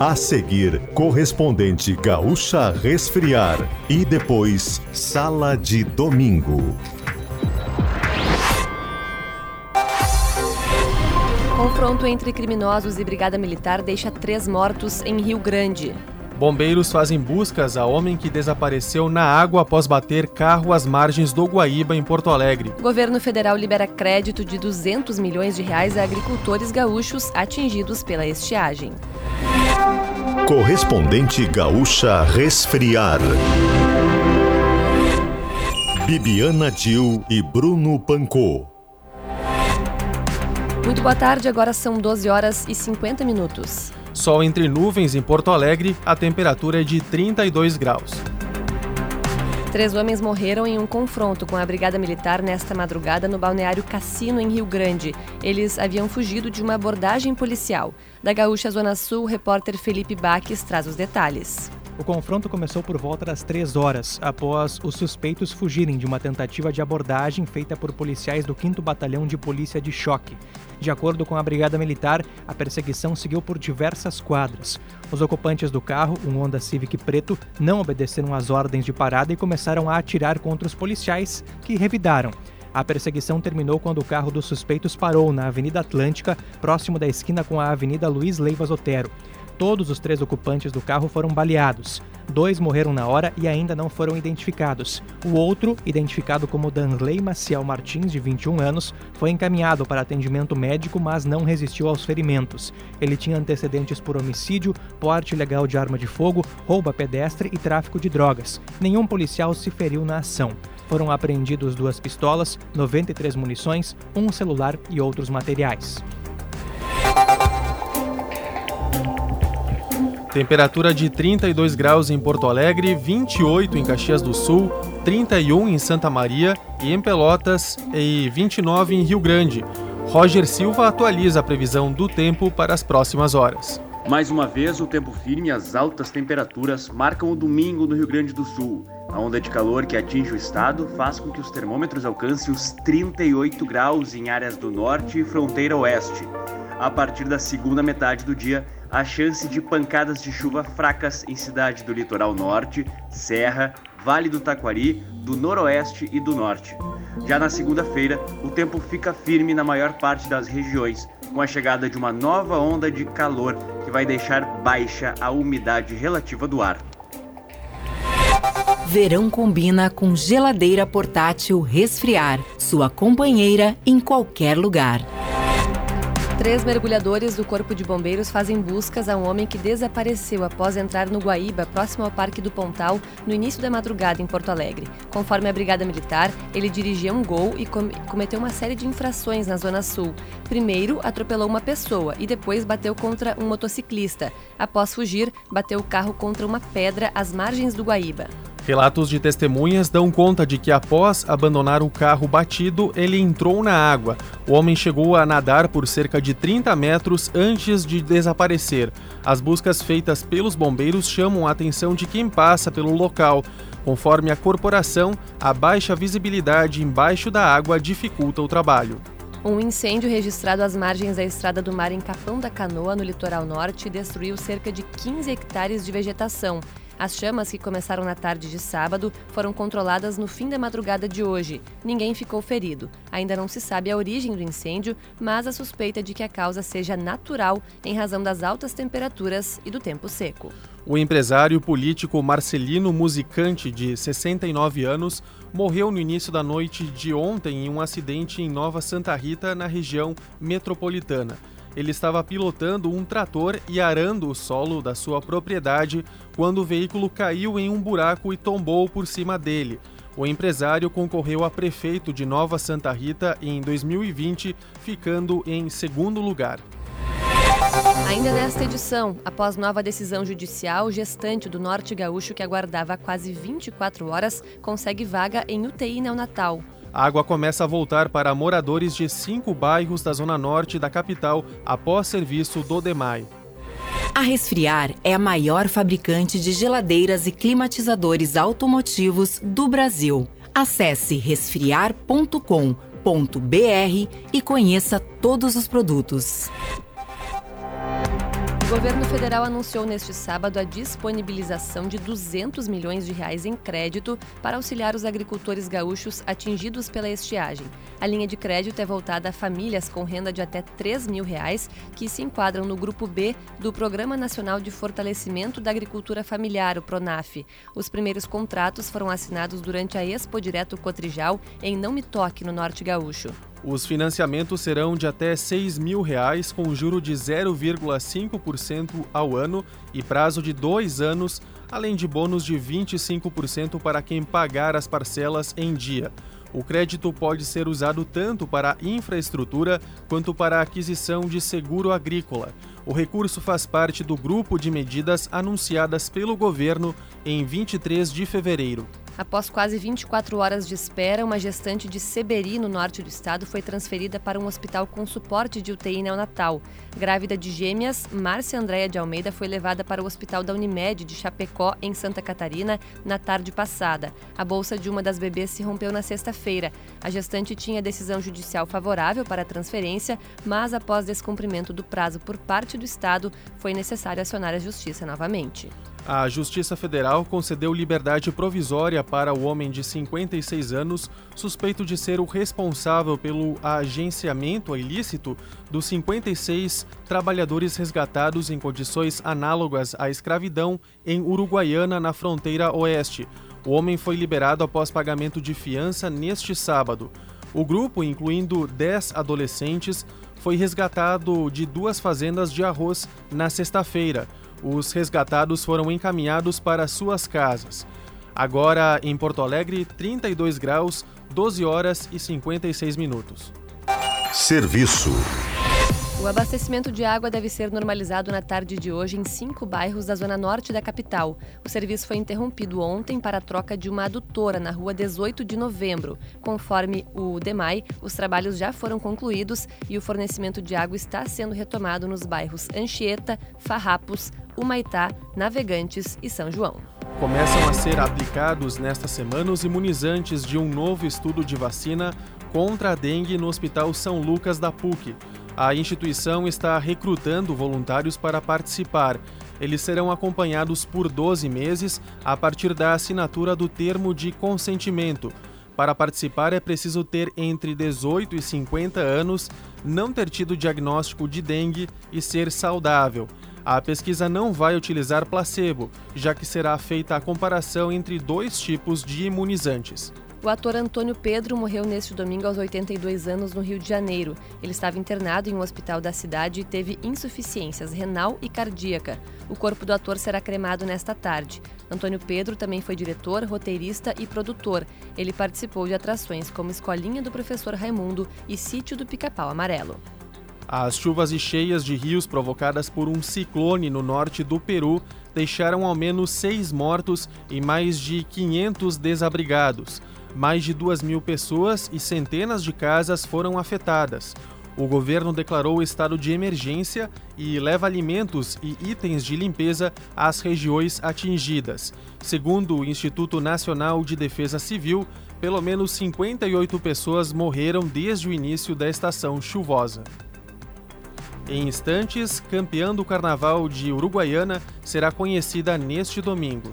A seguir, correspondente gaúcha resfriar e depois sala de domingo. Confronto entre criminosos e brigada militar deixa três mortos em Rio Grande. Bombeiros fazem buscas a homem que desapareceu na água após bater carro às margens do Guaíba, em Porto Alegre. Governo federal libera crédito de 200 milhões de reais a agricultores gaúchos atingidos pela estiagem. Correspondente gaúcha resfriar. Bibiana Dil e Bruno Pancô. Muito boa tarde, agora são 12 horas e 50 minutos. Sol entre nuvens em Porto Alegre, a temperatura é de 32 graus. Três homens morreram em um confronto com a Brigada Militar nesta madrugada no balneário Cassino, em Rio Grande. Eles haviam fugido de uma abordagem policial. Da Gaúcha Zona Sul, o repórter Felipe Baques traz os detalhes. O confronto começou por volta das 3 horas, após os suspeitos fugirem de uma tentativa de abordagem feita por policiais do 5 Batalhão de Polícia de Choque. De acordo com a Brigada Militar, a perseguição seguiu por diversas quadras. Os ocupantes do carro, um Honda Civic preto, não obedeceram às ordens de parada e começaram a atirar contra os policiais, que revidaram. A perseguição terminou quando o carro dos suspeitos parou na Avenida Atlântica, próximo da esquina com a Avenida Luiz Leivas Otero. Todos os três ocupantes do carro foram baleados. Dois morreram na hora e ainda não foram identificados. O outro, identificado como Danley Maciel Martins, de 21 anos, foi encaminhado para atendimento médico, mas não resistiu aos ferimentos. Ele tinha antecedentes por homicídio, porte ilegal de arma de fogo, roubo a pedestre e tráfico de drogas. Nenhum policial se feriu na ação. Foram apreendidos duas pistolas, 93 munições, um celular e outros materiais. Temperatura de 32 graus em Porto Alegre, 28 em Caxias do Sul, 31 em Santa Maria e em Pelotas e 29 em Rio Grande. Roger Silva atualiza a previsão do tempo para as próximas horas. Mais uma vez, o tempo firme e as altas temperaturas marcam o domingo no Rio Grande do Sul. A onda de calor que atinge o estado faz com que os termômetros alcancem os 38 graus em áreas do norte e fronteira oeste. A partir da segunda metade do dia, a chance de pancadas de chuva fracas em cidade do litoral norte, Serra, Vale do Taquari, do noroeste e do norte. Já na segunda-feira, o tempo fica firme na maior parte das regiões, com a chegada de uma nova onda de calor que vai deixar baixa a umidade relativa do ar. Verão combina com geladeira portátil resfriar, sua companheira em qualquer lugar. Três mergulhadores do Corpo de Bombeiros fazem buscas a um homem que desapareceu após entrar no Guaíba, próximo ao Parque do Pontal, no início da madrugada em Porto Alegre. Conforme a Brigada Militar, ele dirigia um gol e com cometeu uma série de infrações na Zona Sul. Primeiro, atropelou uma pessoa e depois bateu contra um motociclista. Após fugir, bateu o carro contra uma pedra às margens do Guaíba. Relatos de testemunhas dão conta de que após abandonar o carro batido, ele entrou na água. O homem chegou a nadar por cerca de 30 metros antes de desaparecer. As buscas feitas pelos bombeiros chamam a atenção de quem passa pelo local. Conforme a corporação, a baixa visibilidade embaixo da água dificulta o trabalho. Um incêndio registrado às margens da Estrada do Mar em Capão da Canoa, no litoral norte, destruiu cerca de 15 hectares de vegetação. As chamas, que começaram na tarde de sábado, foram controladas no fim da madrugada de hoje. Ninguém ficou ferido. Ainda não se sabe a origem do incêndio, mas a suspeita de que a causa seja natural em razão das altas temperaturas e do tempo seco. O empresário político Marcelino Musicante, de 69 anos, morreu no início da noite de ontem em um acidente em Nova Santa Rita, na região metropolitana ele estava pilotando um trator e arando o solo da sua propriedade quando o veículo caiu em um buraco e tombou por cima dele. O empresário concorreu a prefeito de Nova Santa Rita em 2020, ficando em segundo lugar. Ainda nesta edição, após nova decisão judicial, o gestante do Norte Gaúcho que aguardava quase 24 horas consegue vaga em UTI neonatal. A água começa a voltar para moradores de cinco bairros da zona norte da capital após serviço do DEMAI. A Resfriar é a maior fabricante de geladeiras e climatizadores automotivos do Brasil. Acesse resfriar.com.br e conheça todos os produtos. Governo federal anunciou neste sábado a disponibilização de 200 milhões de reais em crédito para auxiliar os agricultores gaúchos atingidos pela estiagem. A linha de crédito é voltada a famílias com renda de até 3 mil reais, que se enquadram no grupo B do Programa Nacional de Fortalecimento da Agricultura Familiar, o PRONAF. Os primeiros contratos foram assinados durante a Expo Direto Cotrijal, em Não Me Toque, no Norte Gaúcho. Os financiamentos serão de até 6 mil reais, com juro de 0,5% ao ano e prazo de dois anos, além de bônus de 25% para quem pagar as parcelas em dia. O crédito pode ser usado tanto para infraestrutura quanto para a aquisição de seguro agrícola. O recurso faz parte do grupo de medidas anunciadas pelo governo em 23 de fevereiro. Após quase 24 horas de espera, uma gestante de Seberi, no norte do estado, foi transferida para um hospital com suporte de UTI neonatal. Grávida de gêmeas, Márcia Andréia de Almeida foi levada para o hospital da Unimed de Chapecó, em Santa Catarina, na tarde passada. A bolsa de uma das bebês se rompeu na sexta-feira. A gestante tinha decisão judicial favorável para a transferência, mas após descumprimento do prazo por parte do estado, foi necessário acionar a justiça novamente. A Justiça Federal concedeu liberdade provisória para o homem de 56 anos, suspeito de ser o responsável pelo agenciamento ilícito dos 56 trabalhadores resgatados em condições análogas à escravidão em Uruguaiana, na fronteira oeste. O homem foi liberado após pagamento de fiança neste sábado. O grupo, incluindo 10 adolescentes, foi resgatado de duas fazendas de arroz na sexta-feira. Os resgatados foram encaminhados para suas casas. Agora em Porto Alegre, 32 graus, 12 horas e 56 minutos. Serviço. O abastecimento de água deve ser normalizado na tarde de hoje em cinco bairros da zona norte da capital. O serviço foi interrompido ontem para a troca de uma adutora na rua 18 de novembro. Conforme o DEMAI, os trabalhos já foram concluídos e o fornecimento de água está sendo retomado nos bairros Anchieta, Farrapos, Humaitá, Navegantes e São João. Começam a ser aplicados nesta semana os imunizantes de um novo estudo de vacina contra a dengue no Hospital São Lucas da PUC. A instituição está recrutando voluntários para participar. Eles serão acompanhados por 12 meses a partir da assinatura do termo de consentimento. Para participar é preciso ter entre 18 e 50 anos, não ter tido diagnóstico de dengue e ser saudável. A pesquisa não vai utilizar placebo, já que será feita a comparação entre dois tipos de imunizantes. O ator Antônio Pedro morreu neste domingo aos 82 anos no Rio de Janeiro. Ele estava internado em um hospital da cidade e teve insuficiências renal e cardíaca. O corpo do ator será cremado nesta tarde. Antônio Pedro também foi diretor, roteirista e produtor. Ele participou de atrações como Escolinha do Professor Raimundo e Sítio do Pica-Pau Amarelo. As chuvas e cheias de rios provocadas por um ciclone no norte do Peru deixaram ao menos seis mortos e mais de 500 desabrigados. Mais de duas mil pessoas e centenas de casas foram afetadas. O governo declarou estado de emergência e leva alimentos e itens de limpeza às regiões atingidas. Segundo o Instituto Nacional de Defesa Civil, pelo menos 58 pessoas morreram desde o início da estação chuvosa. Em instantes, campeã do Carnaval de Uruguaiana será conhecida neste domingo.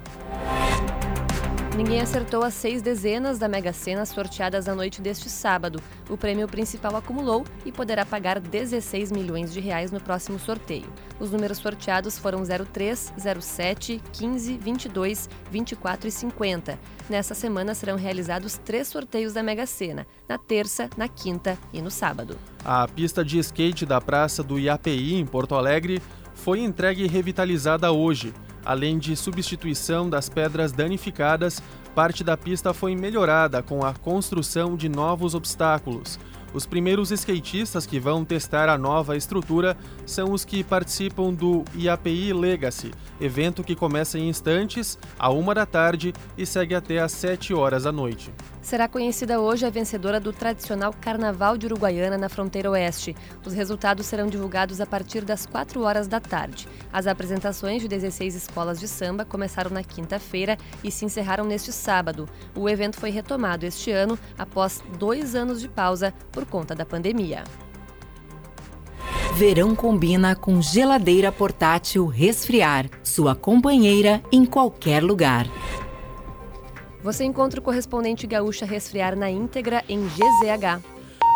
Ninguém acertou as seis dezenas da Mega Sena sorteadas na noite deste sábado. O prêmio principal acumulou e poderá pagar 16 milhões de reais no próximo sorteio. Os números sorteados foram 03, 07, 15, 22, 24 e 50. Nesta semana serão realizados três sorteios da Mega Sena, na terça, na quinta e no sábado. A pista de skate da Praça do IAPI, em Porto Alegre, foi entregue e revitalizada hoje. Além de substituição das pedras danificadas, parte da pista foi melhorada com a construção de novos obstáculos. Os primeiros skatistas que vão testar a nova estrutura são os que participam do IAPI Legacy, evento que começa em instantes, à uma da tarde e segue até às 7 horas da noite. Será conhecida hoje a vencedora do tradicional Carnaval de Uruguaiana na fronteira oeste. Os resultados serão divulgados a partir das 4 horas da tarde. As apresentações de 16 escolas de samba começaram na quinta-feira e se encerraram neste sábado. O evento foi retomado este ano após dois anos de pausa por conta da pandemia. Verão combina com geladeira portátil Resfriar, sua companheira em qualquer lugar. Você encontra o correspondente gaúcha Resfriar na íntegra em GZH.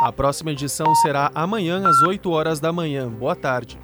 A próxima edição será amanhã às 8 horas da manhã. Boa tarde.